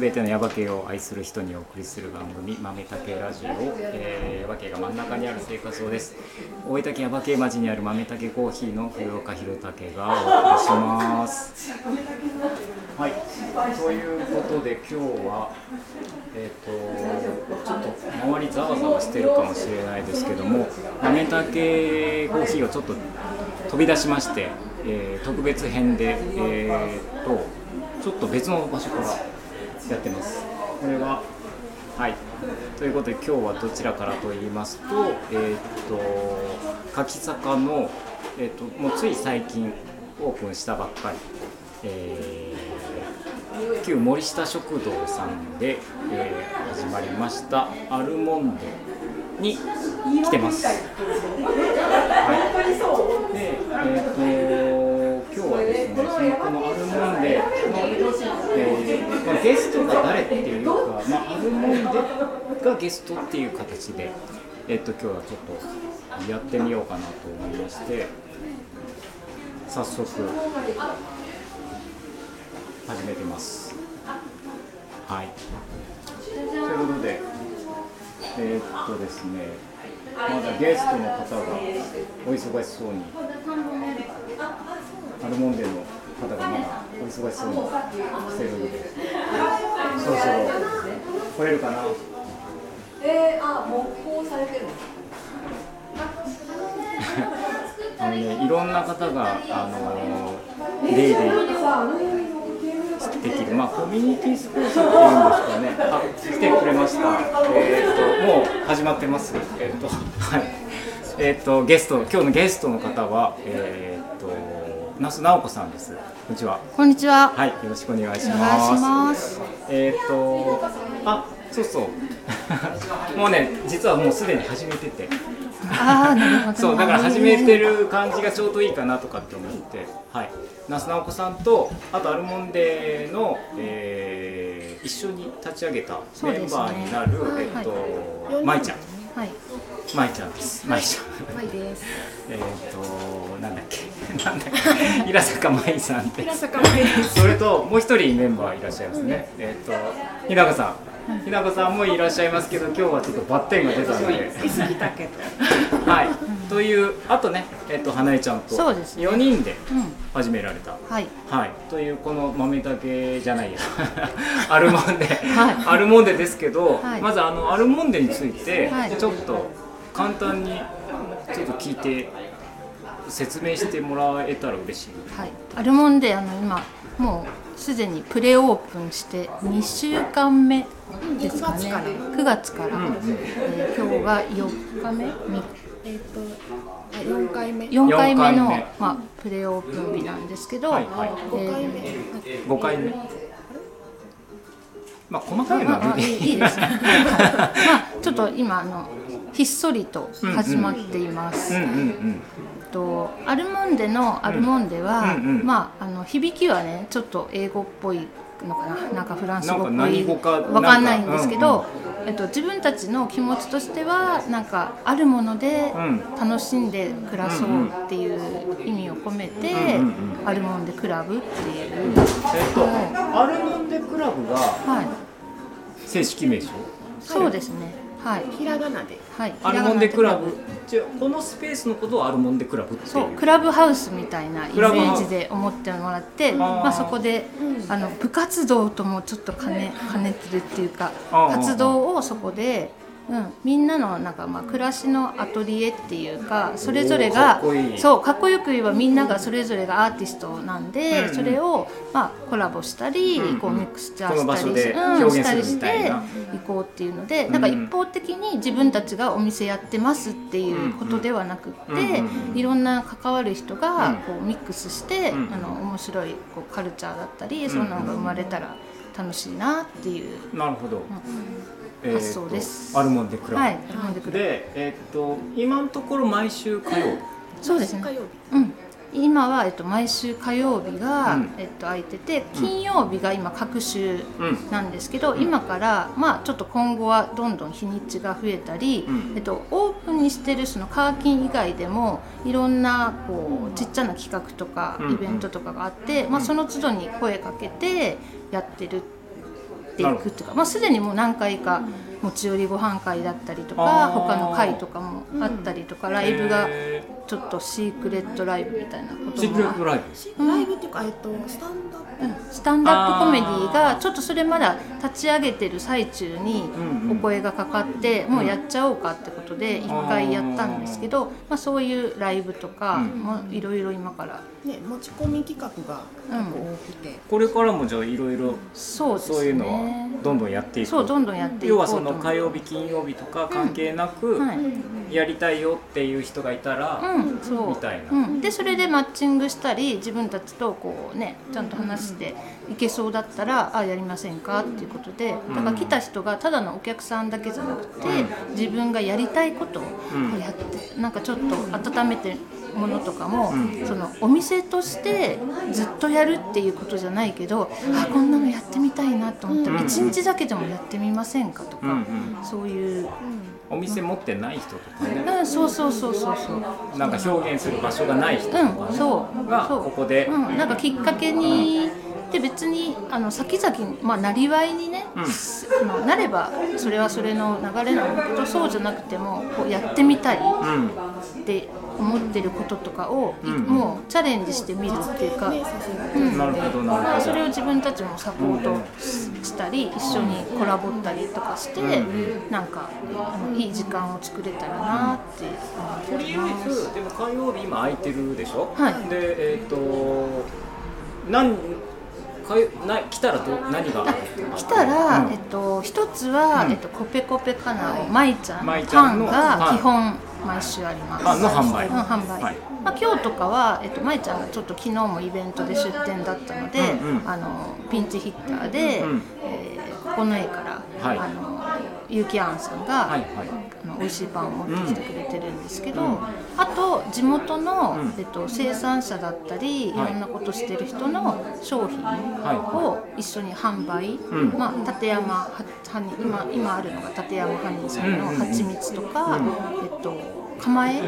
す、べ、てのヤバ系を愛する人にお送りする番組豆竹ラジオ、えー、ヤバ系が真ん中にある生活をです。大分県ヤバ系町にある豆竹コーヒーの古岡弘武がお送りします。はい。ということで今日はえっ、ー、とちょっと周りざわざわしてるかもしれないですけども、豆竹コーヒーをちょっと飛び出しまして、えー、特別編でえっ、ー、と。ちょっと別の場所からやってます。これははい。ということで今日はどちらからと言いますとえー、っと柿坂の、えー、っともうつい最近オープンしたばっかり、えー、旧森下食堂さんで、えー、始まりましたアルモンデに来てます。はい、で、えーとこのアルモンデ、えー、ゲストが誰っていうか、まあ、アルモンデがゲストっていう形で、えっと、今日はちょっとやってみようかなと思いまして、早速、始めてます。はい。ということで、えー、っとですね、まだゲストの方がお忙しそうにアルモンデの方がまだお忙しそうにしてるの？で、そろそろ来れるかな。えー、あ、木工されてるあの？ね、いろんな方が、あのー、デイデイできる、まあ、コミュニティスペースっていうんですかね、あ来てくれました、えーと、もう始まってます、えーとはい。えーと、ゲスト、今日のゲストの方は、えーと那須直子さんです。こんにちは。こんにちは。はい、よろしくお願いします。ますえっ、と、あ、そうそう。もうね、実はもうすでに始めてて。ああ、なるほど。そう、だから始めてる感じがちょうどいいかなとかって思って、はい。那須直子さんと、あとアルモンデの、えー、一緒に立ち上げたメンバーになる、ね、えっ、と、ま、い、ちゃん。はい。まいちゃんです。まいちゃん。まいです。えっ、となんだっけ なんだっけ 平坂まいさんで平坂まいです。それともう一人メンバーいらっしゃいますね。えっ、と日高さん。日高さんもいらっしゃいますけど今日はちょっとバッテンが出たので。はい。というあとねえっ、と花江ちゃんと四人で始められた。はい。はい。というこの豆だけじゃないや アルモンデ、はい、アルモンデですけど、はい、まずあのアルモンデについてちょっと簡単にちょっと聞いて説明してもらえたら嬉しい、はい、アルモンデあの今もうすでにプレオープンして2週間目ですかね。9月から、うん、えー、今日が4日目？えーと、4回目。4回目のまあ、プレオープン日なんですけど、はいはい。えー、5回目。まあ細かいのはいいですね。まあちょっと今あのひっそりと始まっています。とアルモンデのアルモンデは、うんうん、まああの響きはねちょっと英語っぽいのかな。なんかフランス語っぽい。わかんないんですけど、うんうん、えっと、自分たちの気持ちとしてはなんかあるもので楽しんで暮らそうっていう意味を込めて、うんうん、アルモンデクラブっていう、えっと、アルモンデクラブが正式名称、はい、そうですねはい、ひらがなで、はい、アルモンデクラブ。じゃこのスペースのことをアルモンデクラブっていう。そうクラブハウスみたいなイメージで思ってもらってまあ、そこで、あの部活動ともちょっと兼ね兼ねてるっていうか活動をそこでうん、みんなのなんかまあ暮らしのアトリエっていうかそれぞれがそうかっこよく言えばみんながそれぞれがアーティストなんで、うん、それをまあコラボしたり、うん、こうミックスチャーしたりうん、したりしていこうっていうので、なんか一方的に自分たちがお店やってますっていうことではなくって、いろんな関わる人がこうミックスして、あの面白いこうカルチャーだったり、そんなのが生まれたら楽しいなっていう。なるほど、発想です。アルモンデクラブ。はい、アルモンデクラブ。で、えー、っと今のところ毎週火曜日。そうですね。火曜日。うん。今は、えっと、毎週火曜日が、うんえっと、空いてて金曜日が今各週うんなんですけど、今から、まあ、ちょっと今後はどんどん日にちが増えたり、うんえっと、オープンにしてるそのカーキン以外でもいろんなこうちっちゃな企画とかうんイベントとかがあって、まあ、その都度に声かけてやってるってていくっていうか、まあ、すでにもう何回か持ち寄りご飯会だったりとか他の会とかもあったりとか、ライブがへちょっとシークレットライブみたいなことーシークレットもライブ？ライブっていうか、えっと、スタンダップ。うん。スタンダップコメディがちょっとそれまだ立ち上げてる最中にうんうん。お声がかかってもうやっちゃおうかってことで一回やったんですけど、まあ、そういうライブとかうん。もいろいろ今から、ね、持ち込み企画が結構多くて、これからもじゃあいろいろそうですね。そういうのはどんどんやっていく？そうどんどんやっていこうの火曜日金曜日とか関係なく、はい。やりたいよっていう人がいたら、うん、そう。みたいな。うん、でそれでマッチングしたり自分たちとこうねちゃんと話していけそうだったら「あやりませんか?」っていうことでだから来た人がただのお客さんだけじゃなくて、自分がやりたいことをうん。やってなんかちょっと温めてものとかも、うん。そのお店としてずっとやるっていうことじゃないけど、あこんなのやってみたいなと思ったらうん。1日だけでもやってみませんかとか、うんうんそういう、お店持ってない人とかね。うん、そうそうそうそうそう。なんか表現する場所がない人とか、ね。うん、そう。がここで、うん、なんかきっかけにで別にあの先々まあなりわいにね、うん。あのなればそれはそれの流れなんだけどそうじゃなくてもこうやってみたいうん。って思ってることとかを、いうん。もうチャレンジしてみるっていうか、うん。なるほどなるほど。それを自分たちもサポートしたり一緒にコラボったりとかして、なんかあのいい時間を作れたらなって。とりあえずでも火曜日今空いてるでしょ、はい。でえっ、となんかよな来たらど何が？来たら、うん。えっと一つは、うん。えっとコペコペカナをまいちゃん。パンが基本毎週あります。パンの販売。うん販売。はい。まあ今日とかはえっとまいちゃんがちょっと昨日もイベントで出店だったので、あのピンチヒッターで、うんえーここの絵から、はい。あのゆうきあんさんが、あの美味しいパンを持ってきてくれてるんですけど、と地元の、うん。えっと、生産者だったり、い、はい。ろんなことしてる人の商品を一緒に販売、うん。まあ、立山は今今あるのが立山ハニーさんのうんうんうん。蜂蜜とか、うん。えっと、釜江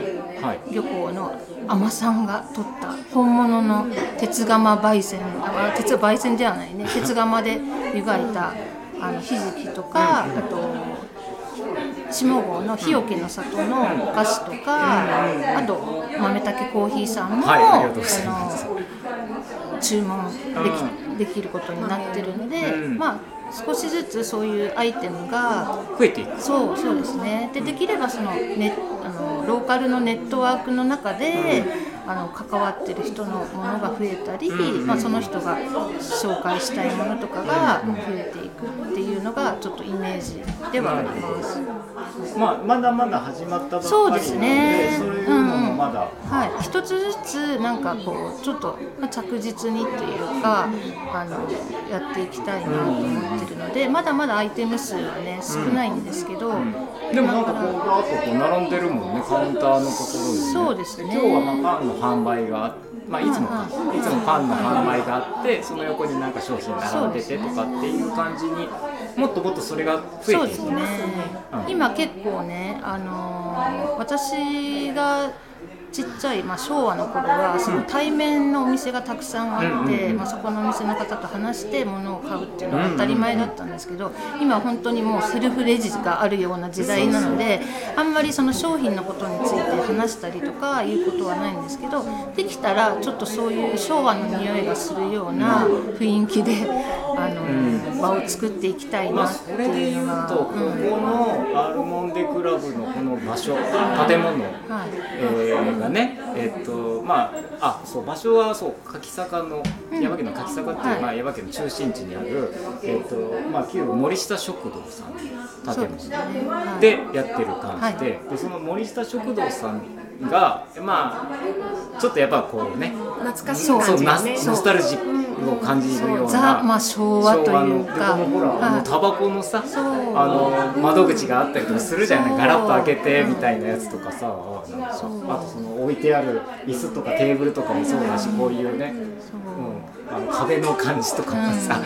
はい。漁港の海女さんが取った本物の鉄釜焙煎あ鉄焙煎ではないね。鉄釜で湯がいたあのひじきとか、あと下郷の日置の里のお菓子とか、あと豆竹コーヒーさんも、はいあの注文でき,、できることになってるので、うん。まあ少しずつそういうアイテムが増えていく。そうそうですね。でできればそのネあのローカルのネットワークの中で、あの関わってる人のものが増えたり、うんまあ、その人が紹介したいものとかが増えていくっていうのがちょっとイメージではあります。まあまだまだ始まったばっかりなのでそうですね。そういうのもまだ、はい、一つずつなんかこうちょっとまあ着実にっていうかあのやっていきたいなと思ってるのでまだまだアイテム数はね少ないんですけど、でもなんかこうガーッとこう並んでるもんねカウンターのところに、ね、そうですね。今日はまあパンの販売があまあいつもか。いつもパンの販売があってその横になんか商品並んでてとかっていう感じにもっともっとそれが増えていく。そうですね、うん。今結構ね、あのー私がちっちゃい、まあ、昭和の頃はその対面のお店がたくさんあって、うんうんうん。まあ、そこのお店の方と話して物を買うっていうのが当たり前だったんですけど今本当にもうセルフレジがあるような時代なのであんまりその商品のことについて話したりとかいうことはないんですけどできたらちょっとそういう昭和の匂いがするような雰囲気で、あのー場を作っていきたいまあ、なってそれでいうのが。ここうんのアルモンデクラブのこの場所建物、はい。えーがね。えっとまああそう場所はそう柿坂の耶馬渓の柿坂っていう、はい。まあ、耶馬渓の中心地にある、えっとまあ、旧森下食堂さんの建物はい。でやってる感じで,、はい。でその森下食堂さんがまあちょっとやっぱこうね懐かしいそうそうナ感じがねノスタルジックを感じるようなザまあ昭和というか。のでもほら、タバコのさあの窓口があったりとかするじゃない？ガラッと開けてみたいなやつとかさあなんかあとその置いてある椅子とかテーブルとかもそうだしこういうね、う。ん、あの壁の感じとかもさ、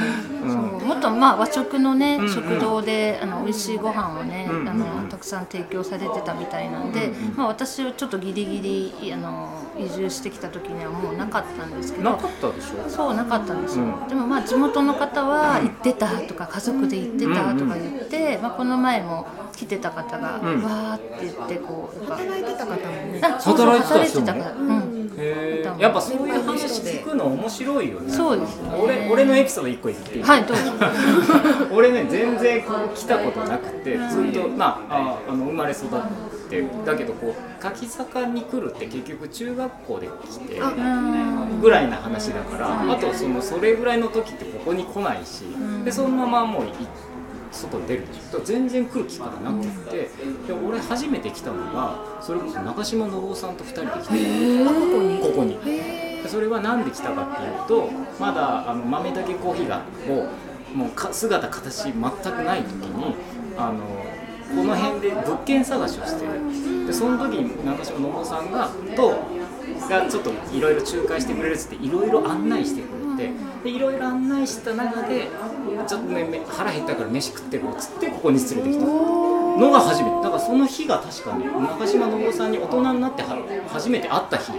もっとまあ和食のね、食堂であの美味しいご飯をね、あのたくさん提供されてたみたいなんで、まあ私はちょっとギリギリあの移住してきた時にはもうなかったんですけど。なかったでしょ？そうなかったんですよ、うん。でもまあ地元の方は行ってたとか家族で行ってたとか言って、まあ、この前も来てた方がわん。ーって言ってこう働いてた方もね。あそうそう働いてた働い人もてたから、うん、やっぱそういう話聞くの面白いよね。そうですね。俺俺のエピソード1個言っていい？はいどうぞ。俺ね全然こう来たことなくてずっとまあああの生まれ育ってだけどこう柿坂に来るって結局中学校で来てうん。ぐらいな話だからあとそのそれぐらいの時ってここに来ないしでそのままもうい外に出るでし全然来る機会なくってで俺初めて来たのがそれこそ中島信夫さんと2人で来てここに。でそれは何で来たかっていうとまだあの豆だけコーヒーがもうもうか姿形全くない時にあのこの辺で物件探しをしてる。でその時に中島信夫さんがとがちょっといろいろ仲介してくれるっつっていろいろ案内してくれてでいろいろ案内した中でちょっとねめ腹減ったから飯食ってこうっつってここに連れてきた。のが初めて。だからその日が確かね中島信夫さんに大人になっては初めて会った日。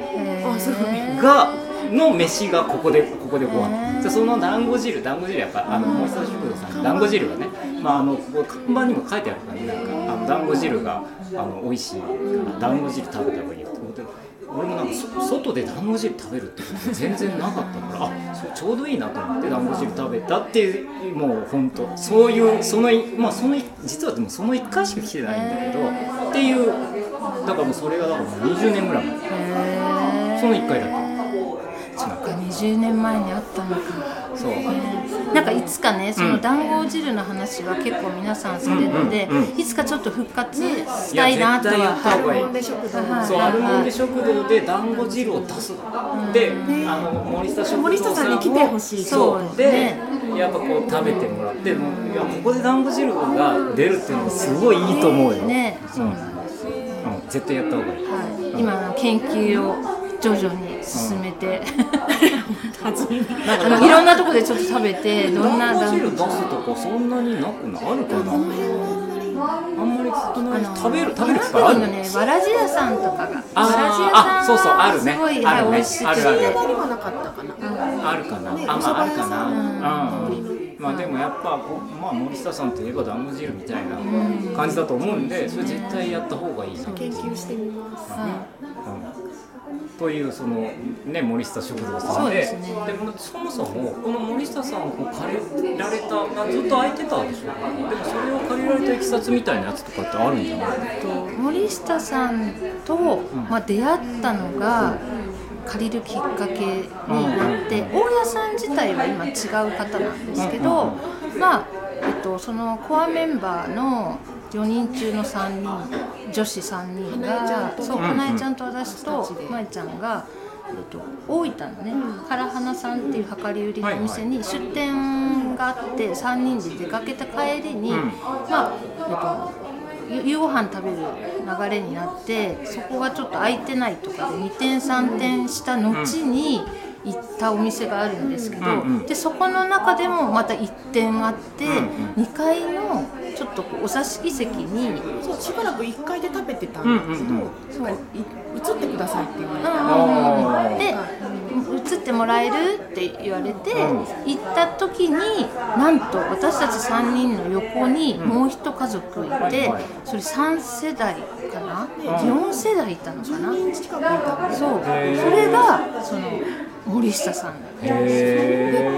がの飯がここでここでご飯でその団子汁団子汁やっぱあの森下食堂さん団子汁がねまああのここ看板にも書いてあるからね。なんかあの団子汁があの美味しいから団子汁食べた方がいいよって。思って俺もなんかそ外で団子汁食べるってこと全然なかったからあちょうどいいなと思って団子汁食べたっていうもう本当そういうそのまあその実はでもその1回しか来てないんだけどっていうだからもうそれがだからもう20年ぐらい前。へその1回だけ。そっか20年前にあったのか。そうなんかいつかねその団子汁の話は結構皆さんされるので、いつかちょっと復活したいなとは。がいいモンデ食堂はいそう、アルモンデ食堂で団子汁を出す。で、あの森下食堂さんに来てほしいそう。でね、やっぱこう食べてもらって、いやここで団子汁が出るっていうのはすごいいいと思うよ。ね。うそうん。なんですよ、うん、絶対やった方がいい。はい、今の研究を徐々に進めて、あのいろんなとこでちょっと食べてどんな団子団汁出すとこそんなになくなあるかな。あんまり少ない。食べる食べる機会あるのねわらじ屋さんとかが。わらじ屋さんあそうそうあるね。すごい、あるね。はい美味しくあるあるてにはなかったかな。あるかな。あ、まああるかな。うん。まあでもやっぱこうまあ森下さんといえば団子汁みたいな感じだと思うんで、それ絶対やった方がいいな。研究してみます。うんというそのね森下食堂さんで、そうですね。でもそもそもこの森下さんを借りられたまあずっと空いてたでしょ。でもそれを借りられたいきさつみたいなやつとかってあるんじゃない？と森下さんと、まあ、出会ったのが借りるきっかけになって、大家さん自体は今違う方なんですけど、まあえっと、そのコアメンバーの4人中の3人女子3人がそうかなえちゃんと私とまえちゃんが。えっと、大分のね唐花さんっていう量り売りのお店に出店があって3人で出かけた帰りに、まあえっとゆ夕ご飯食べる流れになってそこがちょっと空いてないとかで2点3点した後に行ったお店があるんですけど、うんうん。でそこの中でもまた1点あって、2階のちょっとこうお座敷席にそうしばらく1階で食べてたんだけど、うんうんうん。そうい移ってくださいって言われて、で移ってもらえるって言われて、行った時になんと私たち3人の横にもう一家族いて、それ3世代かな、4世代いたのかな、そう。それがその森下さんだへえ。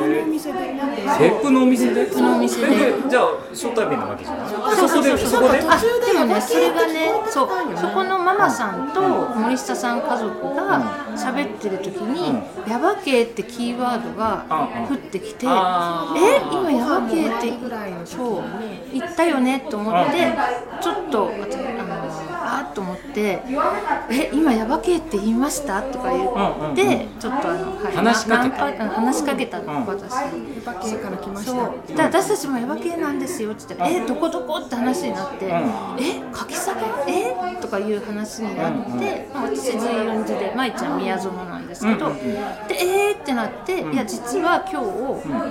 別府のお店で？別府のお店でじゃあ初対面なわけじゃない？そうそこでそこで？あでもねそれがねそうそこのママさんと森下さん家族が喋ってる時に「ヤバ系」ってキーワードが降ってきて「えあ今ヤバ系ってぐらいの時そう言ったよね」と思ってちょっとあのあっと思って「え今ヤバ系って言いました?」とか言って、ちょっとあの、はい話しかけ話しかけたの、うん。私に。ヤバ系から来ました私たちもヤバ系なんですよって言って「えどこどこ?」って話になって「ん。え柿坂？え？とかいう話になって、まあ私随雲寺で舞ちゃん宮園なんですけど、うんでえー？ってなって、いや実は今日、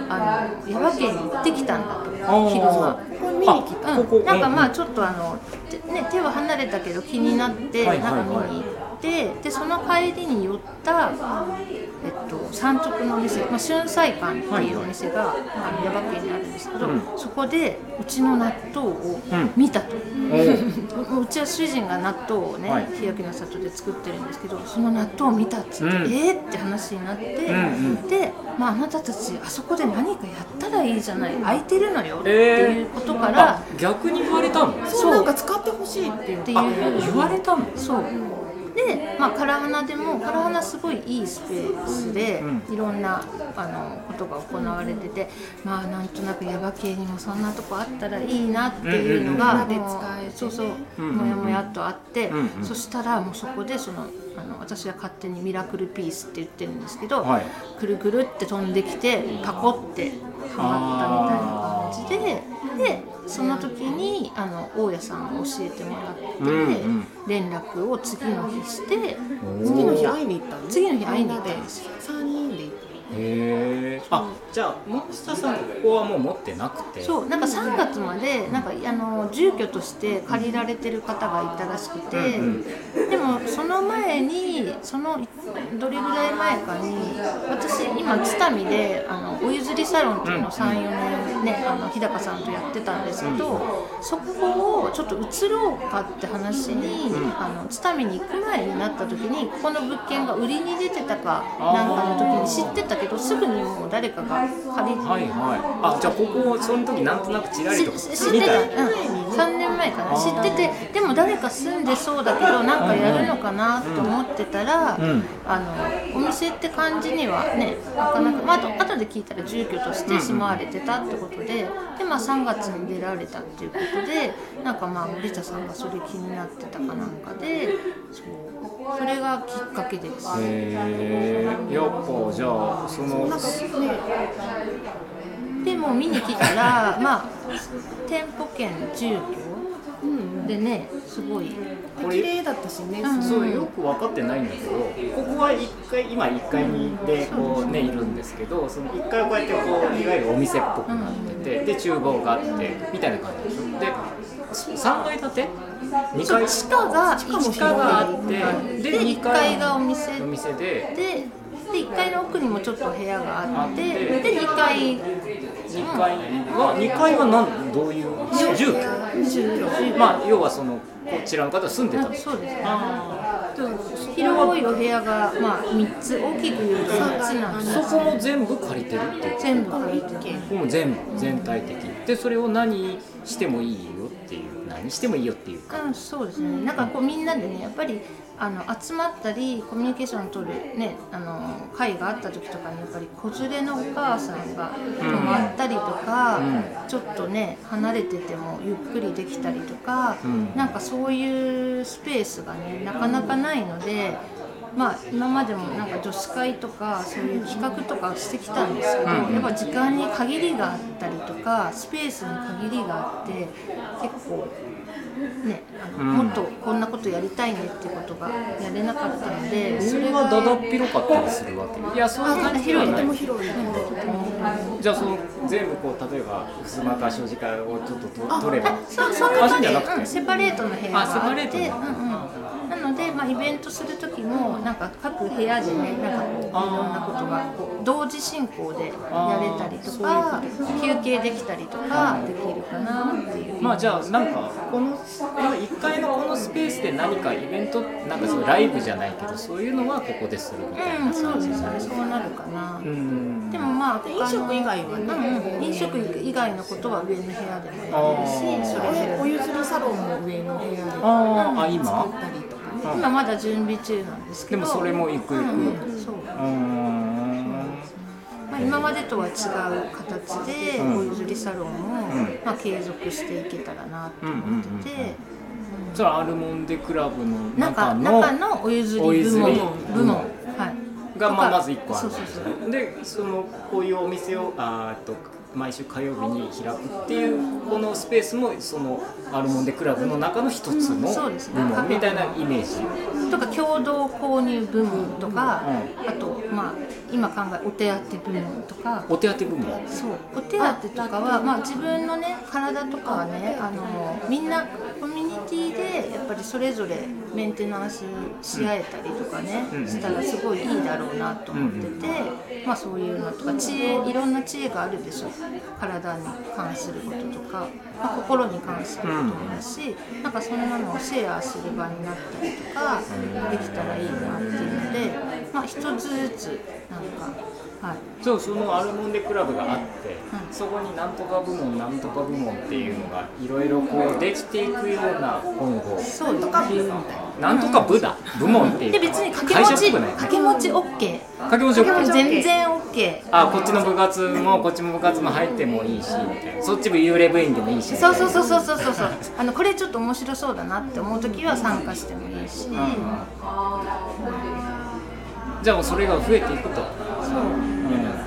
あのヤバ系に行ってきたんだと昼間。見に来た。うん、なんかまうん。あちょっとあの、てね、手は離れたけど気になってはい。なんか見に行ってでその帰りに寄った、えっと、山直のお店、まあ、春菜館っていうお店が、あの耶馬渓にあるんですけど、うん。そこでうちの納豆をうん。見たと。おう。うちは主人が納豆をね、はい。日焼けの里で作ってるんですけどその納豆を見たっつって、うん。えーって話になって、んうん。で、まあ、あなたたちあそこで何かやったらいいじゃない空いてるのよっていうことから、あ逆に言われたの？そうなんか使ってほしいっていう。っていう。あ言われたの？そうで、まあ、唐花でも唐花すごいいいスペースで、ういろんなあのことが行われててまあなんとなく耶馬渓にもそんなとこあったらいいなっていうのが、そうそう、もやもやっとあって、うんうん。そしたらもうそこでそのあの私は勝手にミラクルピースって言ってるんですけど、はい。くるくるって飛んできてパコってはまったみたいな感じででその時にあの大家さんが教えてもらって、うんうん。連絡を次の日して次の日会いに行ったの次の日会いに行ったんですよ。3人で行っへえあじゃあ森下さんここはもう持ってなくて。そうなんか3月までなんかあの住居として借りられてる方がいたらしくて、うんでもその前にそのどれぐらい前かに私今津民であのお譲りサロンっていうのを34年ねあの日高さんとやってたんですけど、そこをちょっと移ろうかって話に、あの津民に行く前になった時にここの物件が売りに出てたかなんかの時に知ってたけどすぐにもう誰かが借りて。はいはい。あじゃあここその時なんとなくちらりとし知ってた、うん、3年前かな。知っててでも誰か住んでそうだけどなんかやるのかなと思ってたら、うん。あのお店って感じにはねなかなか、まあ、あと後で聞いたら住居として住まわれてたってことでで、まあ、3月に出られたっていうことでなんかまあ森田さんがそれ気になってたかなんかでそう。それがきっかけです。へえやっぱじゃあそのでも見に来たら まあ店舗兼住居うんでねすごい。これ綺麗だったしねうんすごいそうよく分かってないんだけどここは1階今1階にでこうねいるんですけどその1階はこうやってこういわゆるお店っぽくなっててで厨房があってみたいな感じでしょ。で3階建て？2階？地下が地下があってでで1階がお店。お店ででで1階の奥にもちょっと部屋があってで2階。2階は2階は何？どういう？住居。まあ要はそのこちらの方は住んでた。あそうです。広いお部屋が、まあ、3つ。大きく言うと3つなんです。ーそこも全部借りてるって全部借りて。てもう全部全体的でそれを何してもいいよっていう。何してもいいよっていうか。うん、そうですね。なんかこうみんなでねやっぱりあの集まったりコミュニケーションを取る、ね、あの会があった時とかにやっぱり子連れのお母さんが泊まったりとか、ちょっとね離れててもゆっくりできたりとか、うんなんかそういうスペースがねなかなかないので。まあ、今までもなんか女子会とかそういう企画とかしてきたんですけど、うん。やっぱ時間に限りがあったりとかスペースに限りがあって結構ねあの、うん。もっとこんなことやりたいねっていうことがやれなかったのでそそれがれがだだっ広かったりするわけ？いやそういうあ感じではない。とても広いじゃあその全部こう例えば襖か障子かをちょっとと取れば。そうそういうあそう感じじゃなくて。うんセパレートの部屋があって。あセパレートねうんうんまあ、イベントする時もなんか各部屋でねなんかこういろんなことがこう同時進行でやれたりとか休憩できたりとかできるかなっていう。まあじゃあなんかこの1階のこのスペースで何かイベントなんかそういうライブじゃないけどそういうのはここでするみたいうん、なそうです感じねそうなるかな。うん。でもまあ飲食以外はねう飲食以外のことは上の部屋でもやれるしそれお譲りサロンも上の部屋であーあ今？作ったりとか。ね今まだ準備中なんですけど。でもそれも行く行く。うんうん。そう。まあ、今までとは違う形でうん。お譲りサロンも、ん。まあ、継続していけたらなと思ってて、うんそれはアルモンデクラブの中中の中のお譲り部門。部門。はい。がまあまず1個あるんそうそうでそのこういうお店をあと毎週火曜日に開くっていうこのスペースもそのアルモンデクラブの中の一つのそうですね。部門みたいなイメージ。そうとか共同購入部門とか、あとまあ今考えお手当部門とか。お手当部門。そう。お手当とかはまあ、自分のね体とかはねあのみんなコミュニティでやっぱりそれぞれメンテナンスし合えたりとかね、うんしたらすごいいいだろうなと思ってて、まあそういうのとか知恵いろんな知恵があるでしょ。体に関することとか、まあ、心に関することもだし、なんかそんなのをシェアする場になったりとかできたらいいなっていうので、まあ一つずつなんかはい。そうそのアルモンデクラブがあって、うん。そこになんとか部門なんとか部門っていうのがいろいろこうできていくような本をそうですねな。んとか部だ部門っていうで別に掛け持ち掛け持ち OK 掛け持ち OK 全然 OK あこっちの部活もこっちも部活も入ってもいいしみたいなそっちも幽霊部員でもいいし。そうそうそうそうそうそうそう。あのこれちょっと面白そうだなって思う時は参加してもいいし、じゃあもうそれが増えていくと、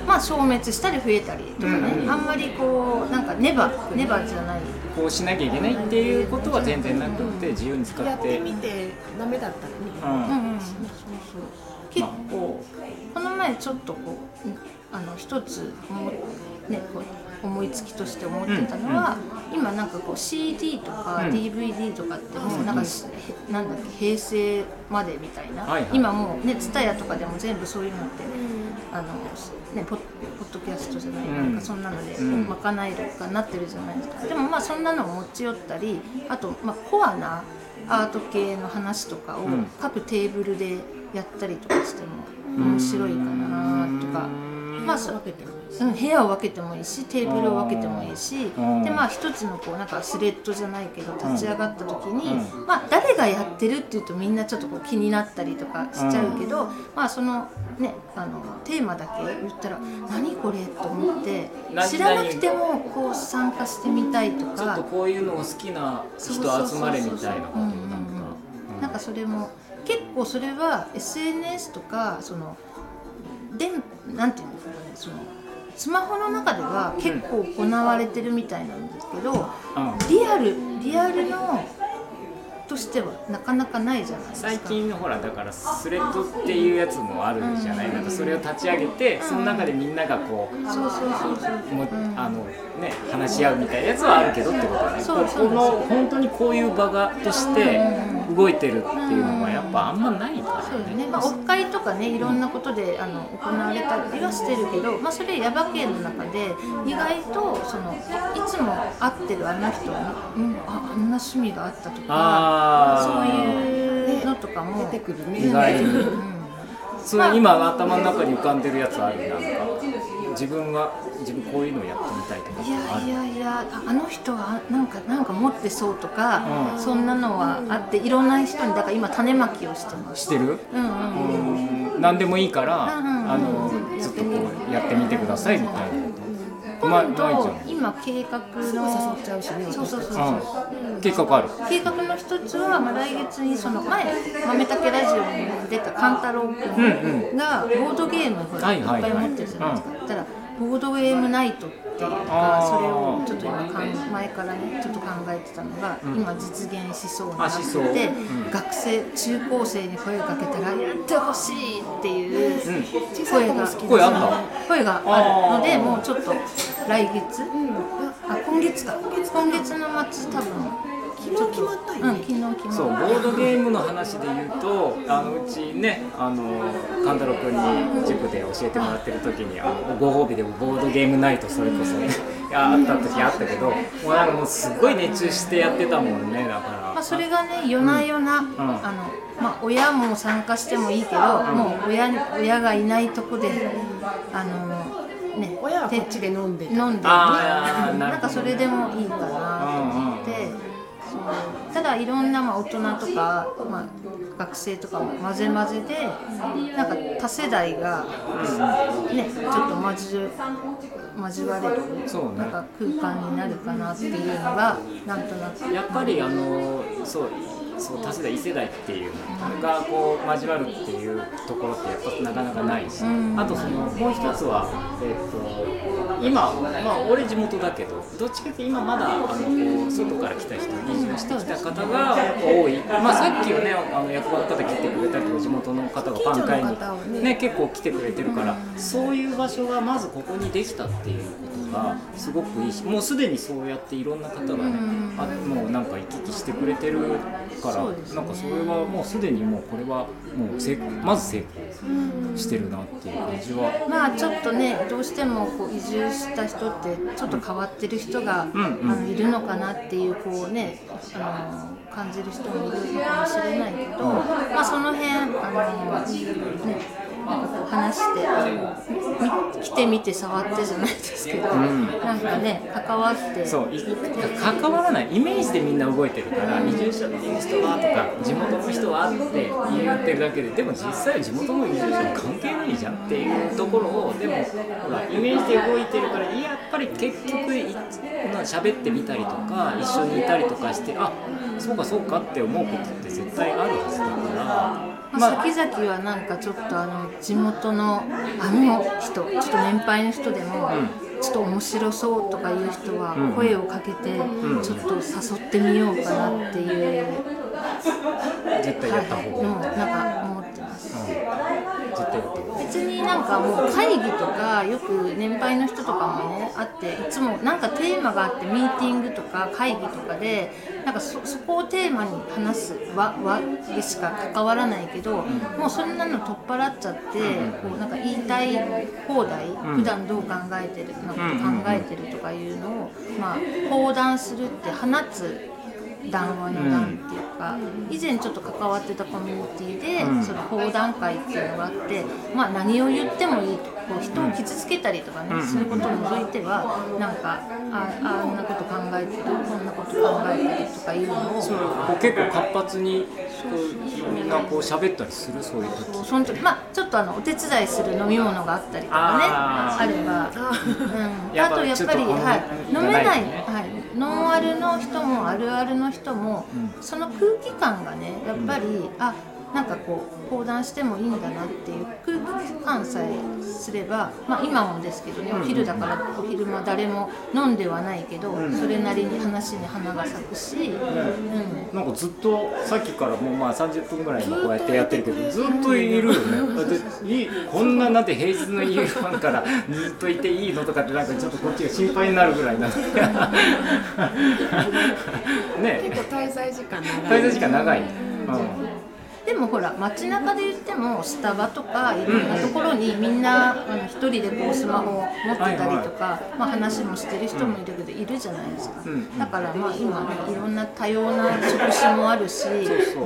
まあ消滅したり増えたりとかね、うんあんまりこうなんかネバネバじゃない。こうしなきゃいけないっていうことは全然なくって自由に使やっっててみてダメだったらね。うん。うんうんそうそう結構この前ちょっとこううんあの一つ思,、ね、こう思いつきとして思ってたのは、今なんかこう CD とかうん。DVD とかってもうなんかなんだっけ平成までみたいな、はいはい。今もうね TSUTAYA とかでも全部そういうのって、あのねポッポッドキャストじゃない、うん。なんかそんなのでうん。賄えるかなってるじゃないですか。でもまあそんなのを持ち寄ったりあとまあコアなアート系の話とかをうん。各テーブルでやったりとかしても面白いかなとか。まあそ分けてもうん、部屋を分けてもいいしテーブルを分けてもいいしうん。でまあ一つのこうなんかスレッドじゃないけど立ち上がった時に、うまあ誰がやってるっていうとみんなちょっとこう気になったりとかしちゃうけど、まあそのねあのテーマだけ言ったら何これと思って何知らなくてもこう参加してみたいとか。ちょっとこういうのを好きな人集まれみたいなことなんか。それも結構それは SNS とかそのでなんていうんですかねそのスマホの中では結構行われてるみたいなんですけど、うん。リアルリアルのとしてはなかなかないじゃないですか。最近のほらだからスレッドっていうやつもあるじゃない？なんかそれを立ち上げてその中でみんながこうそうそうそうそう。あのね話し合うみたいなやつはあるけどってことだね。そうそうこの本当にこういう場がとして動いてるっていうのはやっぱあんまないからそうですね、まあ、オフ会とかねいろんなことであの行われたりはしてるけど、まあ、それヤバ系の中で意外とそのいつも会ってるあの人に、うん、ああんな趣味があったとかあそうーいうのとかも。出てくる意ね外に。うん。それ今頭の中に浮かんでるやつあるなんか。自分は自分こういうのやってみたいとかいやいやいやああの人はなんかなんか持ってそうとか、うん。そんなのはあっていろんな人にだから今種まきをしてます。してる？うん。うん。うんうん何でもいいから、うんうんうん。あのちょっとこうやってみてくださいみたいな今度今計画のすぐ誘っちゃうしね。そうそうそうそう、うん、計画ある。計画の一つは、まあ、来月にその前豆たけラジオに出た勘太郎くんがボードゲームをいっぱい持ってるじゃないですか。だからボードゲームナイトっていうのあーがそれをちょっと今かん前からねちょっと考えてたのが、今実現しそうになって学生中高生に声をかけたらやってほしいっていううん。声が声あった声があるのでもうちょっと来月、あ今月か。今月の末多分。昨日決まったようん、ね昨日決まったそうボードゲームの話で言うとあのうちねあの勘太郎君に塾で教えてもらってる時にあのご褒美でボードゲームナイトそれこそねあった時あったけどもうなんかもうすごい熱中してやってたもんねだから、まあ、それがね夜な夜な、あのまあ、親も参加してもいいけど、もう親に親がいないとこであのね親はこっちで飲んでた飲んでね。なんかそれでもいいかなと思って、そう。ただいろんなまあ大人とか、まあ、学生とかも混ぜ混ぜでなんか多世代が、ね、ちょっと交交われるそうね。なんか空間になるかなっていうのがなんとなく。やっぱりあのそうそう多世代異世代っていうのがこう交わるっていうところってやっぱなかなかないし、あとそのもう一つは、えっと今、まあ、俺地元だけどどっちかっていうと今まだあのこう外から来た人移住してきた方が多い、まあ、さっきはね。あの役場の方来てくれたりとか地元の方がパン買いに、ね、結構来てくれてるから、そういう場所がまずここにできたっていうことがすごくいいしもうすでにそうやっていろんな方がね、あもうなんか行き来してくれてるから、ね。なんかそれはもうすでにもうこれはもう成功まず成功してるなっていう感じは。まあちょっとねどうしてもこう移住した人ってちょっと変わってる人が、うんうん。あのいるのかなっていうこうねあの感じる人もいるのかもしれないけど、まあその辺あのねなんかこう話してみ来てみて触ってじゃないですけど、ん。なんかね関わって。そうい関わらない。イメージでみんな動いてるから移住者っていう人はとか地元の人はって言ってるだけででも実際は地元の移住者に関係ないじゃんっていうところをでもほらイメージで動いてるからやっぱり結局いまあ喋ってみたりとか一緒にいたりとかしてあそうかそうかって思うことって絶対あるはずだから。まあ、先々はなんかちょっとあの地元のあの人ちょっと年配の人でも、ちょっと面白そうとかいう人はん。声をかけて、ちょっと誘ってみようかなっていう、絶対やった方が。はい、のなんか思ってます。絶対やった方がいい別になんかもう会議とかよく年配の人とかもねあっていつもなんかテーマがあってミーティングとか会議とかでなんかそそこをテーマに話す輪輪でしか関わらないけど、もうそんなの取っ払っちゃって、こうなんか言いたい放題、普段どう考えてるのこと考えてるとかいうのを、まあ放談するって放つ談話の談っていうか、以前ちょっと関わってたコミュニティで、その講談会っていうのがあって、まあ、何を言ってもいいとこう人を傷つけたりとかね、することを除いてはなんかああんなこと考えてるこんなこと考えてるとかいうのをそう。結構活発にみんなこう喋ったりする？そういう時。その時まあちょっとあのお手伝いする飲み物があったりとかねあー。あれば、うん、あとやっぱり、はい、飲めない、はい、ノンアルの人もあるあるの人も、その空気感がねやっぱり、あなんかこう講談してもいいんだなっていう空気感さえすれば、まあ、今もですけどねお昼だからお昼間誰も飲んではないけど、それなりに話に花が咲くし、うん、なんかずっとさっきからもうまあ30分ぐらい今こうやってやってるけどずっといるよね。だっていいこんななんて平日の夕飯からずっといていいのとかってなんかちょっとこっちが心配になるぐらいな。ね。結構滞在時間長い。滞在時間長い、うんでもほら街中で言ってもスタバとかいろんなところにみんな一人でこうスマホを持ってたりとか、まあ、話もしてる人もいるけどいるじゃないですか、んだからまあ今ねいろんな多様な職種もあるし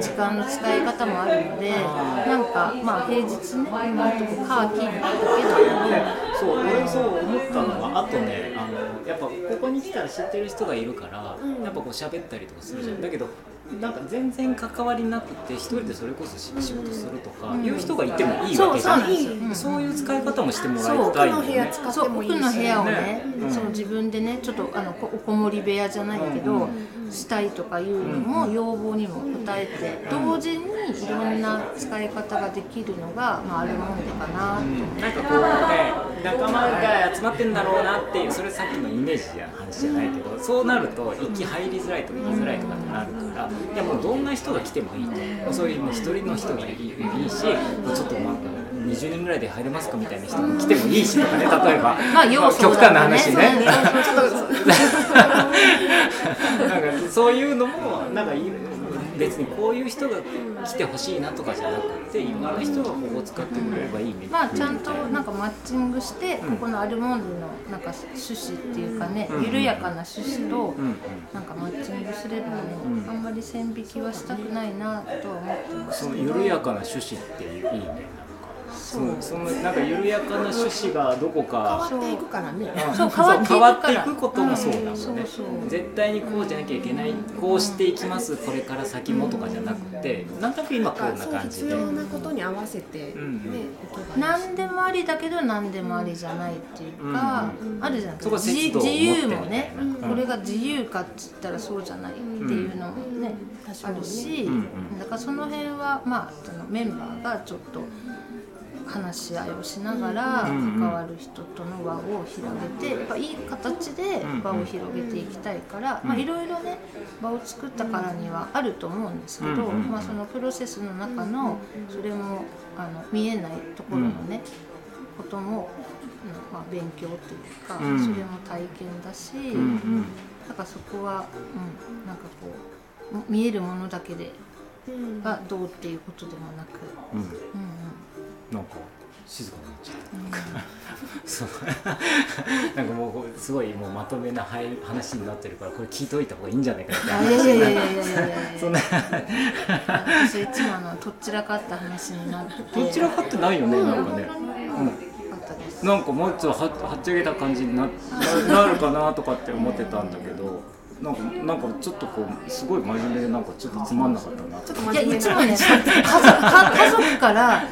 時間の使い方もあるのでなんかまあ平日ね今のとこカーキーだけどそう俺そう思ったのはあとねあのやっぱここに来たら知ってる人がいるから、やっぱこう喋ったりとかするじゃん、だけどなんか全然関わりなくて一人でそれこそし仕事するとか、いう人がいてもいいわけじゃん。そうそう。なんですようんそういう使い方もしてもらそういたいよ奥の部屋ね使っそうてもいいし。奥の部屋をねねうん。その自分でねちょっとあのこおこもり部屋じゃないけど、したいとかいうのも要望にも応えて、同時にいろんな使い方ができるのが、まあ、あるもんでかなと。思って。なんかこうね仲間が集まってんだろうなっていうそれさっきのイメージや話じゃないけどそうなると息入りづらいとか行きづらいとかってなるからいやもうどんな人が来てもいいと。そういうもう一人の人もいいいいしちょっとなんか20人ぐらいで入れますかみたいな人も来てもいいしとかね例えば、まあ極端な話ね。なんかそういうのもなんかいい別にこういう人が来てほしいなとかじゃなくていろんな人がここを使ってくれればいいねまあちゃんとなんかマッチングして、ここのアルモンドのなんか趣旨っていうかね、緩やかな趣旨となんかマッチングすればね、あんまり線引きはしたくないなとは思ってますその緩やかな趣旨っていういいねそのそのなんか緩やかな趣旨がどこ変かわっていくからね。そう変わっていくこともそうだもん。ね、絶対にこうじゃなきゃいけない。こうしていきます。これから先もとかじゃなくて。なんとなく今こんな感じで。必要なことに合わせて。ね、何でもありだけど何でもありじゃないっていうか、あるじゃないそこは自由もね、うん。これが自由かっつったらそうじゃないっていうのもね、あるし、うん。うん。だからその辺はまあそのメンバーがちょっと話し合いをしながら関わる人との輪を広げてやっぱいい形で場を広げていきたいから、まあいろいろね場を作ったからにはあると思うんですけど、まあそのプロセスの中のそれもあの見えないところのね、ことも、うんまあ、勉強というか、うん。それも体験だし、だからそこは、うん、なんかこう見えるものだけでうん。がどうっていうことでもなく、うん。うんうんなんか静かになっちゃったそう。なんかもうすごいもうまとめなはい話になってるからこれ聞いといた方がいいんじゃないかって。あいやいやいやいやいやいやいやそんな私いつもあのとっちらかった話になってどちらかってないよねなんかね、よかったですうん、なんかもうちょっとははっちゃけた感じになななるかなとかって思ってたんだけどなんかなんかちょっとこうすごい真面目でなんかちょっとつまんなかったなちょっといや真面目ないつもね家族か家族から、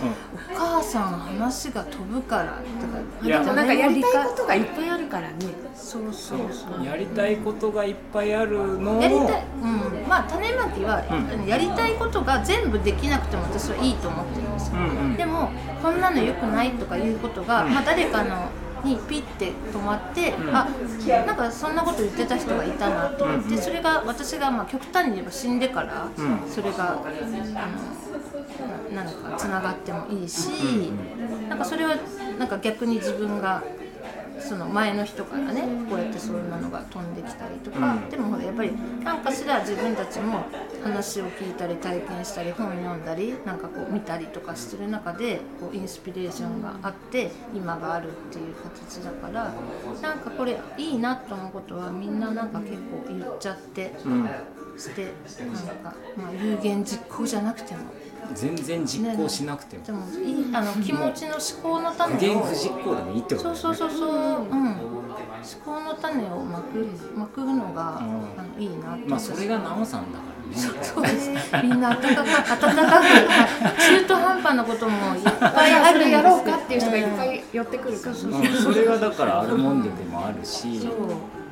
お母さん話が飛ぶから」とか。いやなんかやりたいことがいっぱいあるからね。そうそうそう。やりたいことがいっぱいあるのを。やりたい、うん、まあ種まきは、うん。やりたいことが全部できなくても私はいいと思ってるんですよ、うんうん。でもこんなの良くないとかいうことが、うん。まあ、誰かのにピッて止まって、ん。あなんかそんなこと言ってた人がいたなと思って、うんそれが私がまあ極端に言えば死んでから、うん。それがあのななんかつながってもいいし、なんかそれはなんか逆に自分がその前の人からねこうやってそんなのが飛んできたりとか、うんでもやっぱりなんかしら自分たちも話を聞いたり体験したり本読んだりなんかこう見たりとかする中でこうインスピレーションがあって今があるっていう形だからなんかこれいいなと思うことはみんななんか結構言っちゃって。うんしてなんか、まあ、有言実行じゃなくても全然実行しなくても。でもいいあの気持ちの思考の種を不言不実行でもいいってことだよね。そうそうそうそう、うん、思考の種をまくまくのが、あのいいなって。まあそれがナオさんだからね。そうです。みんな温かく温かく中途半端なこともいっぱいある やろうかっていう人がいっぱい寄ってくるからね。うん、それがだからアルモンデでもあるし。そう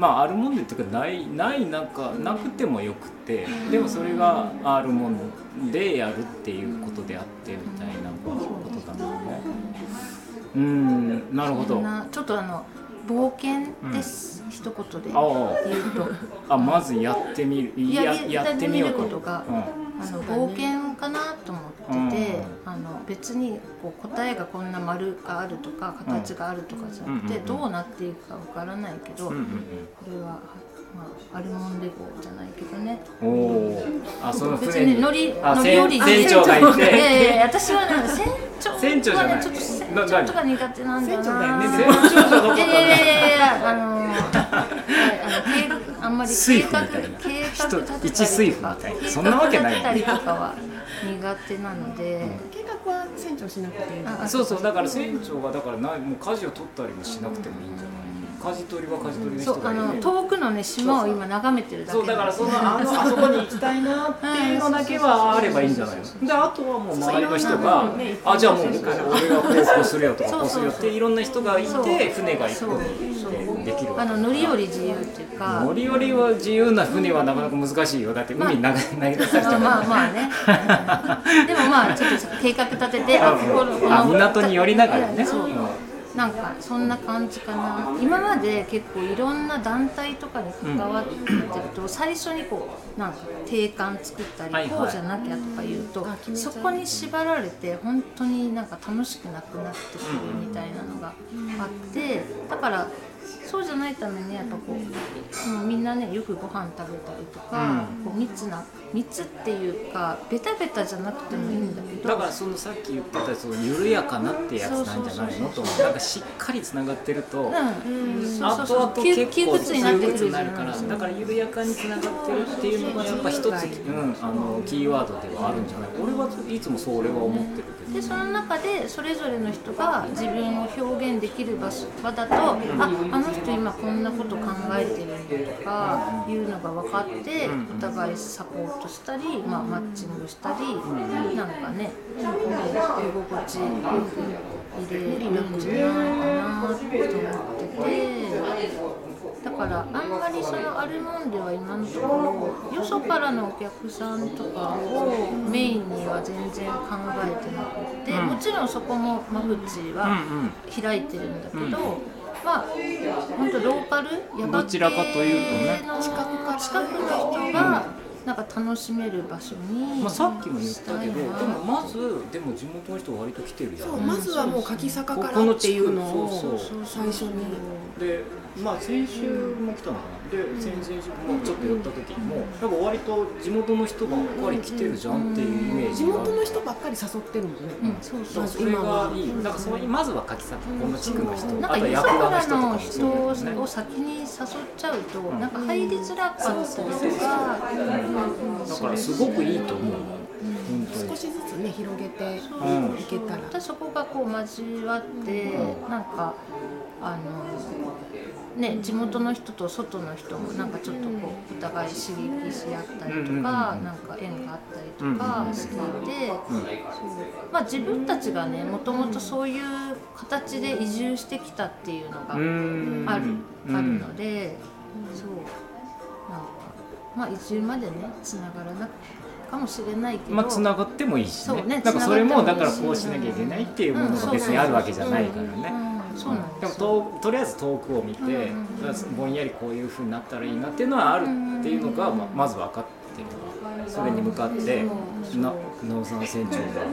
まあアルモンデっていうかないないなんかなくてもよくてでもそれがアルモンデでやるっていうことであってみたいなことだもんね。うんなるほど。ちょっとあの冒険です、一言で。ああ。言うと。あまずやってみる。いやややってみようやってみることがうん。あの冒険かなと思ってて、あの別にこう答えがこんな丸があるとか形があるとかじゃなくて、うんうんうんどうなっていくかわからないけど、うんうんこれは、まあ、アルモンデ号じゃないけどね。あその別船に。に乗りあ乗り降り船船長がいいやいてやいや私はね船長船長じゃない。ちょっと船な長とか苦手なんだな。船長だよね船長じゃなかったいやいやいやいやあの はいあの計画あんまり水計画計画立てたりとかそんなわけない立てたりとかは苦手なので、計画は船長しなくていいそうそう。だから船長がだからなもう舵を取ったりもしなくてもいいんじゃない？舵取りは舵取りのそうあ人がいての遠くのね島を今眺めてるだけそうだからそのあの あそこに行きたいなっていうのだけはあればいいんじゃないの。であとはもう周りの人がねあじゃあもう俺がこうこう。するよとかこうするよっていろんな人がいて船が一個でできるあの乗り降り自由っていうか。乗り降りは自由な船はなかなか難しいよ。だって海に投げ投げ出されちゃう。まあまあね。でもまあちょっと計画立てて。あここ港に寄りながらね。そう。うんなんかそんな感じかな。今まで結構いろんな団体とかに関わってると、最初にこうなんか定款作ったり、はいはい。こうじゃなきゃとか言うとあ決めちゃそうこに縛られて本当になんか楽しくなくなってくるみたいなのがあってだからそうじゃないためにやっぱこうもうみんなねよくご飯食べたりとか、うん。こう密な密っていうかベタベタじゃなくてもいいんだけど、だからそのさっき言ってたその緩やかなってやつなんじゃないのと思う。なんかしっかりつながってると、うん、うん。そうそう後々窮結構窮屈になるからだから緩やかにつながってるっていうのがやっぱ一つ、うん、あのキーワードではあるんじゃない？俺はいつもそれは思ってるでその中でそれぞれの人が自分を表現できる場所場だと、ああの人今こんなこと考えてるんだとかいうのが分かって、お互いサポートしたり、まあ、マッチングしたり、なんかね居心地よく入れるんじゃないかなと思ってて。だからあんまりそのアルモンデは今のところよそからのお客さんとかをメインには全然考えてなもちろんそこも間口は開いてるんだけど、まあ本当ローカル山どちらかというとね。の近くから近くの人がなんか楽しめる場所に、まあ、さっきも言ったけどでもまずでも地元の人割と来てるじゃん。そうまずはもう柿坂かここのらっていうのをそうそう。最初に。でまあ先週も来たのかな。で先々週もちょっと寄った時にもやっぱ割と地元の人ばっかり来てるじゃんっていうイメー地ジが元の人ばっかり誘ってるもんね、うん、そうそう。それがいい。だからそれまずは柿崎この地区の人なんか役場の人とかも人そうですね。を先に誘っちゃうと、なんか入りづらかったりとか、だからすごくいいと思う少しずつね広げてうんいけたら、でそこがこう交わって、なんかあのね地元の人と外の人もなんかちょっとこうお互い刺激し合ったりとか、うんうんうんなんか縁があったりとかしていて、まあ自分たちがねもともとそういう形で移住してきたっていうのがある,、うん。あるので、そう。なんかまあ移住までねつながらなかもしれないけど、まあつながってもいいしね。ねなんかそれもだからこうしなきゃいけないっていうものが別にあるわけじゃないからね。うん、そうなんでもととりあえず遠くを見て、うんぼんやりこういうふうになったらいいなっていうのはあるっていうのが、ままず分かってるそれに向かってな農産船長が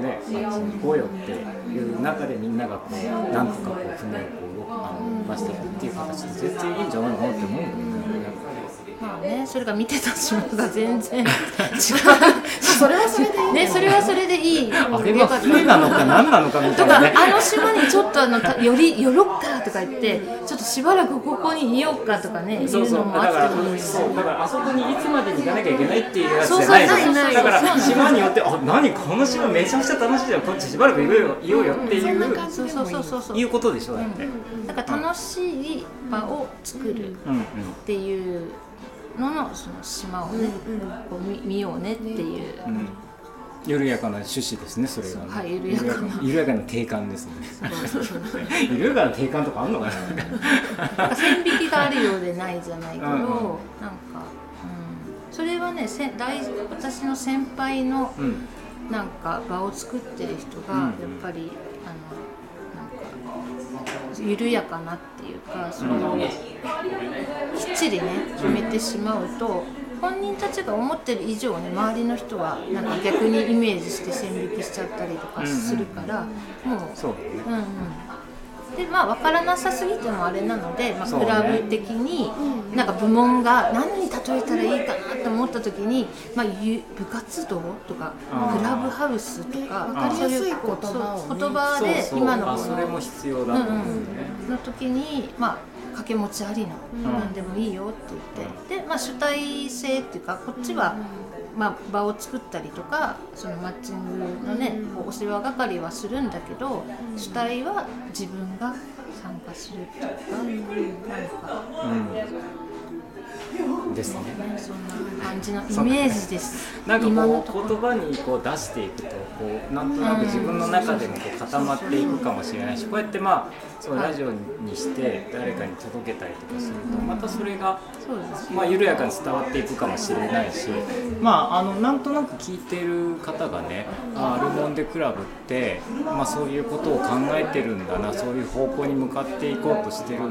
ねあっちに行こうよっていう中でみんながこうなんとかこう船をこうあの動かしていくっていう形で全然いいんじゃないかなって思うんだよね。まあねそれが見てた島が全然違 うそれはそれでいいねそれはそれでいい。あれは船なのか何なのかみたとかいなね。あの島にちょっとあのたより寄ろっかとか言ってちょっとしばらくここにいようかとかねそういうのもそうだからだからあそこにいつまでに行かなきゃいけないっていうやつじゃないそうそうないないだから島によってあ何この島めちゃくちゃ楽しいじゃん。こっちしばらくいようよ。いようよっていう、そんそうそうそうそうそう。いうことでしょだって、だから楽しい場を作るっうんうん。ていうののその島をね、こう見見ようねっていう、うん。緩やかな趣旨ですねそれがね。はい緩やかな。緩やかな定感ですね。緩やかな定感 とかあんのかな？なんか線引きがあるようでないじゃないけど、うんうん。なんか、うん、それはねせ大私の先輩のうん。なんか場を作ってる人がうん。やっぱり、あの緩やかなっていうかその、きっちりね決めてしまうと本人たちが思ってる以上ね周りの人はなんか逆にイメージして線引きしちゃったりとかするから、もうそううんうんでまあ分からなさすぎてもあれなので、まあ、クラブ的になんか部門が何に例えたらいいかなと思った時に、まあ、ゆ部活動とかクラブハウスとかわかりやすい言葉言葉で今のこのあそれも必要だと思うんだよね、の時にまあ掛け持ちありの、何でもいいよって言ってで、まあ、主体性っていうかこっちは、まあ、場を作ったりとかそのマッチングのね、こうお世話係はするんだけど、主体は自分が参加するっていうか、なんか、うん、ですね。ね、そんな感じのイメージです。なんか今のことう言葉にこう出していくとこうなんとなく自分の中でもこう固まっていくかもしれないしこうやってまあそうラジオにして誰かに届けたりとかするとまたそれがそうですまあ、緩やかに伝わっていくかもしれないし、まあ、あのなんとなく聞いてる方がねあアルモンデクラブって、まあ、そういうことを考えてるんだなそういう方向に向かっていこうとしてる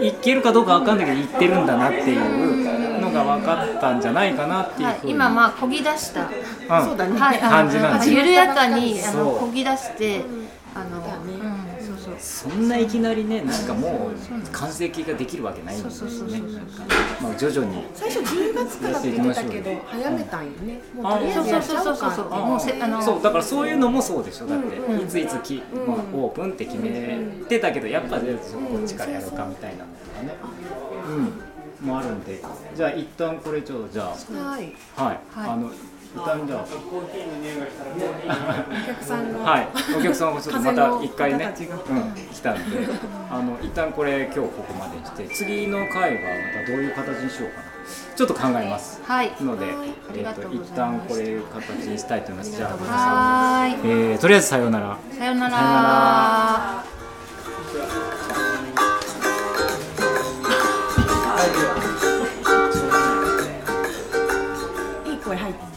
いいいけるかどうかわかんないけど行ってるんだなっていうのが分かったんじゃないかなっていうはいふうに、今まあこぎ出した。うん。そうだね。はい、感じなんですよ。緩やかにあのこぎ出して、そんないきなりねなんかもう完成形ができるわけないんですね。まあ徐々に。最初10月からって言ってたけど早めたんよね。もうとりあえずやっちゃおうかって。そうそうそうそうもうせあのそうだからそういうのもそうでしょ。だって、うん。いついつき、まあ、オープンって決めてたけどやっぱじゃあこっちからやろうかみたいなのとかね。うん。もあるんで。じゃあ一旦これちょっとじゃはい。あはい、はい。あの一旦じゃあお客さんが、はい、お客さんがちょっとまた一回ね、うん、来たんで、あの一旦これ今日ここまでにして、次の回はまたどういう形にしようかな。ちょっと考えます。はい。ので、えっ、と一旦これ形にしたいと思います。じゃあ皆さん、はーいえーとりあえずさようなら。さようなさようならら